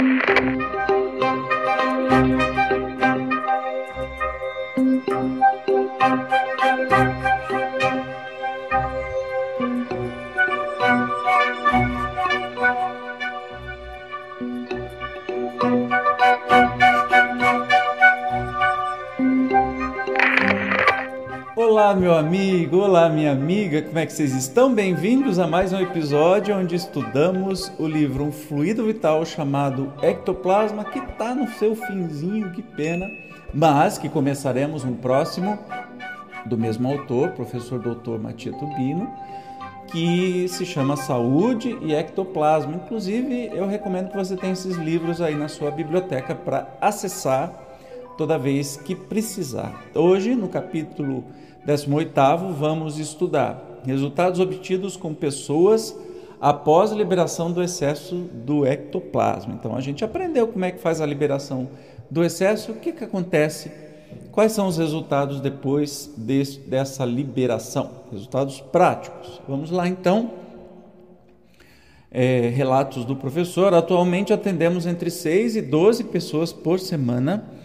Música Olá, meu amigo, olá, minha amiga, como é que vocês estão? Bem-vindos a mais um episódio onde estudamos o livro Um Fluido Vital chamado Ectoplasma, que está no seu finzinho, que pena, mas que começaremos um próximo do mesmo autor, professor doutor Matia Tubino, que se chama Saúde e Ectoplasma. Inclusive, eu recomendo que você tenha esses livros aí na sua biblioteca para acessar toda vez que precisar. Hoje, no capítulo 18, vamos estudar resultados obtidos com pessoas após liberação do excesso do ectoplasma. Então, a gente aprendeu como é que faz a liberação do excesso, o que, que acontece, quais são os resultados depois desse, dessa liberação, resultados práticos. Vamos lá, então. É, relatos do professor. Atualmente atendemos entre 6 e 12 pessoas por semana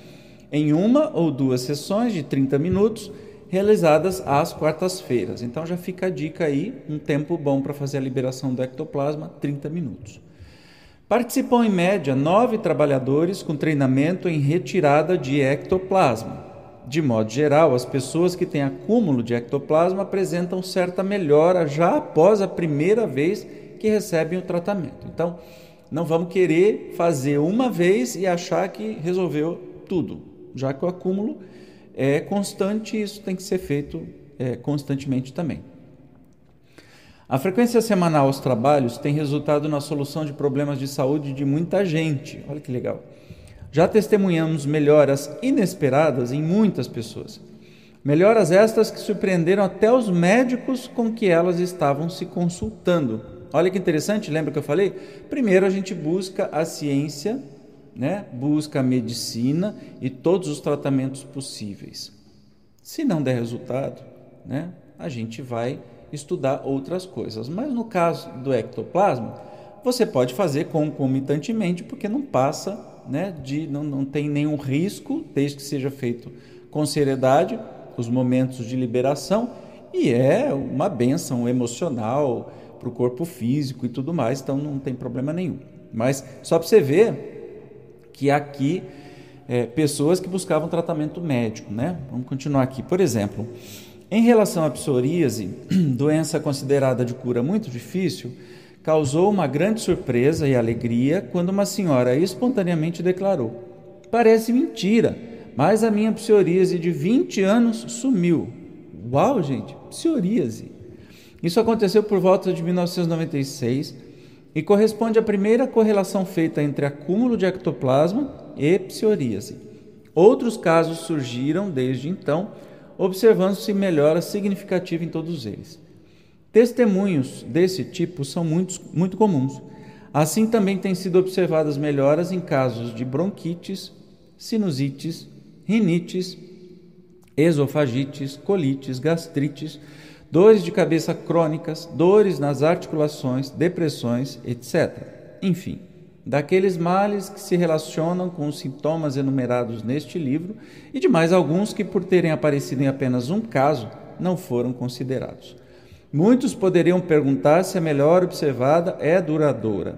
em uma ou duas sessões de 30 minutos, realizadas às quartas-feiras. Então já fica a dica aí, um tempo bom para fazer a liberação do ectoplasma, 30 minutos. Participam em média nove trabalhadores com treinamento em retirada de ectoplasma. De modo geral, as pessoas que têm acúmulo de ectoplasma apresentam certa melhora já após a primeira vez que recebem o tratamento. Então, não vamos querer fazer uma vez e achar que resolveu tudo já que o acúmulo é constante, isso tem que ser feito é, constantemente também. A frequência semanal aos trabalhos tem resultado na solução de problemas de saúde de muita gente. Olha que legal. Já testemunhamos melhoras inesperadas em muitas pessoas. Melhoras estas que surpreenderam até os médicos com que elas estavam se consultando. Olha que interessante, lembra que eu falei? Primeiro a gente busca a ciência né, busca a medicina e todos os tratamentos possíveis. Se não der resultado, né, a gente vai estudar outras coisas. Mas no caso do ectoplasma, você pode fazer concomitantemente, porque não passa, né, de, não, não tem nenhum risco, desde que seja feito com seriedade, os momentos de liberação, e é uma benção emocional para o corpo físico e tudo mais, então não tem problema nenhum. Mas só para você ver que aqui é, pessoas que buscavam tratamento médico, né? Vamos continuar aqui. Por exemplo, em relação à psoríase, doença considerada de cura muito difícil, causou uma grande surpresa e alegria quando uma senhora espontaneamente declarou: Parece mentira, mas a minha psoríase de 20 anos sumiu. Uau, gente, psoríase. Isso aconteceu por volta de 1996 e corresponde à primeira correlação feita entre acúmulo de ectoplasma e psoríase. Outros casos surgiram desde então, observando-se melhora significativa em todos eles. Testemunhos desse tipo são muito, muito comuns. Assim, também têm sido observadas melhoras em casos de bronquites, sinusites, rinites, esofagites, colites, gastrites, dores de cabeça crônicas, dores nas articulações, depressões, etc. Enfim, daqueles males que se relacionam com os sintomas enumerados neste livro e de mais alguns que, por terem aparecido em apenas um caso, não foram considerados. Muitos poderiam perguntar se a melhor observada é duradoura.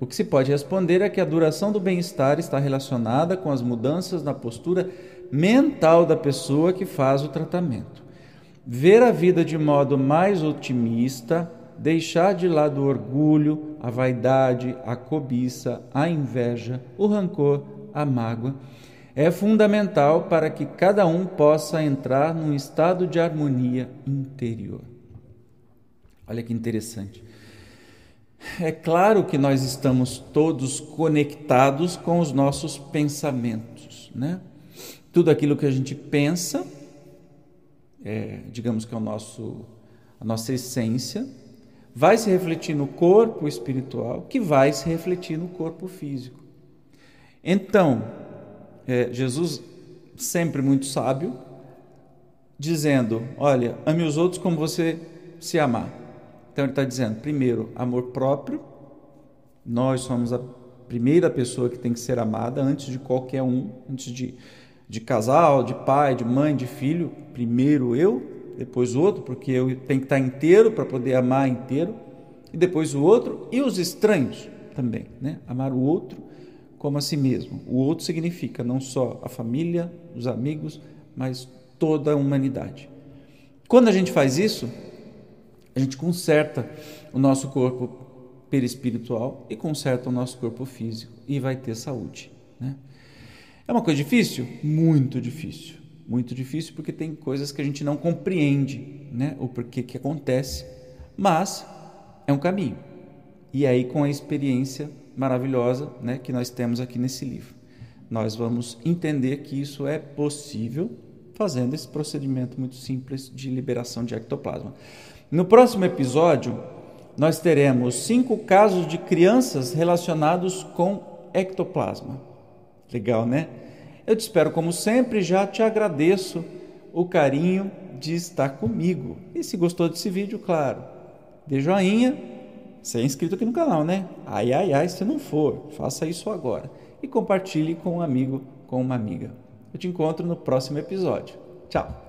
O que se pode responder é que a duração do bem-estar está relacionada com as mudanças na postura mental da pessoa que faz o tratamento ver a vida de modo mais otimista, deixar de lado o orgulho, a vaidade, a cobiça, a inveja, o rancor, a mágoa, é fundamental para que cada um possa entrar num estado de harmonia interior. Olha que interessante. É claro que nós estamos todos conectados com os nossos pensamentos, né? Tudo aquilo que a gente pensa é, digamos que é o nosso, a nossa essência, vai se refletir no corpo espiritual, que vai se refletir no corpo físico. Então, é, Jesus, sempre muito sábio, dizendo: Olha, ame os outros como você se amar. Então, ele está dizendo, primeiro, amor próprio, nós somos a primeira pessoa que tem que ser amada antes de qualquer um, antes de, de casal, de pai, de mãe, de filho. Primeiro eu, depois o outro, porque eu tenho que estar inteiro para poder amar inteiro, e depois o outro e os estranhos também, né? Amar o outro como a si mesmo. O outro significa não só a família, os amigos, mas toda a humanidade. Quando a gente faz isso, a gente conserta o nosso corpo perispiritual e conserta o nosso corpo físico e vai ter saúde. Né? É uma coisa difícil? Muito difícil. Muito difícil porque tem coisas que a gente não compreende né? o porquê que acontece, mas é um caminho. E aí, com a experiência maravilhosa né, que nós temos aqui nesse livro, nós vamos entender que isso é possível fazendo esse procedimento muito simples de liberação de ectoplasma. No próximo episódio, nós teremos cinco casos de crianças relacionados com ectoplasma. Legal, né? Eu te espero como sempre, já te agradeço o carinho de estar comigo. E se gostou desse vídeo, claro, dê joinha, se é inscrito aqui no canal, né? Ai, ai, ai, se não for, faça isso agora. E compartilhe com um amigo, com uma amiga. Eu te encontro no próximo episódio. Tchau!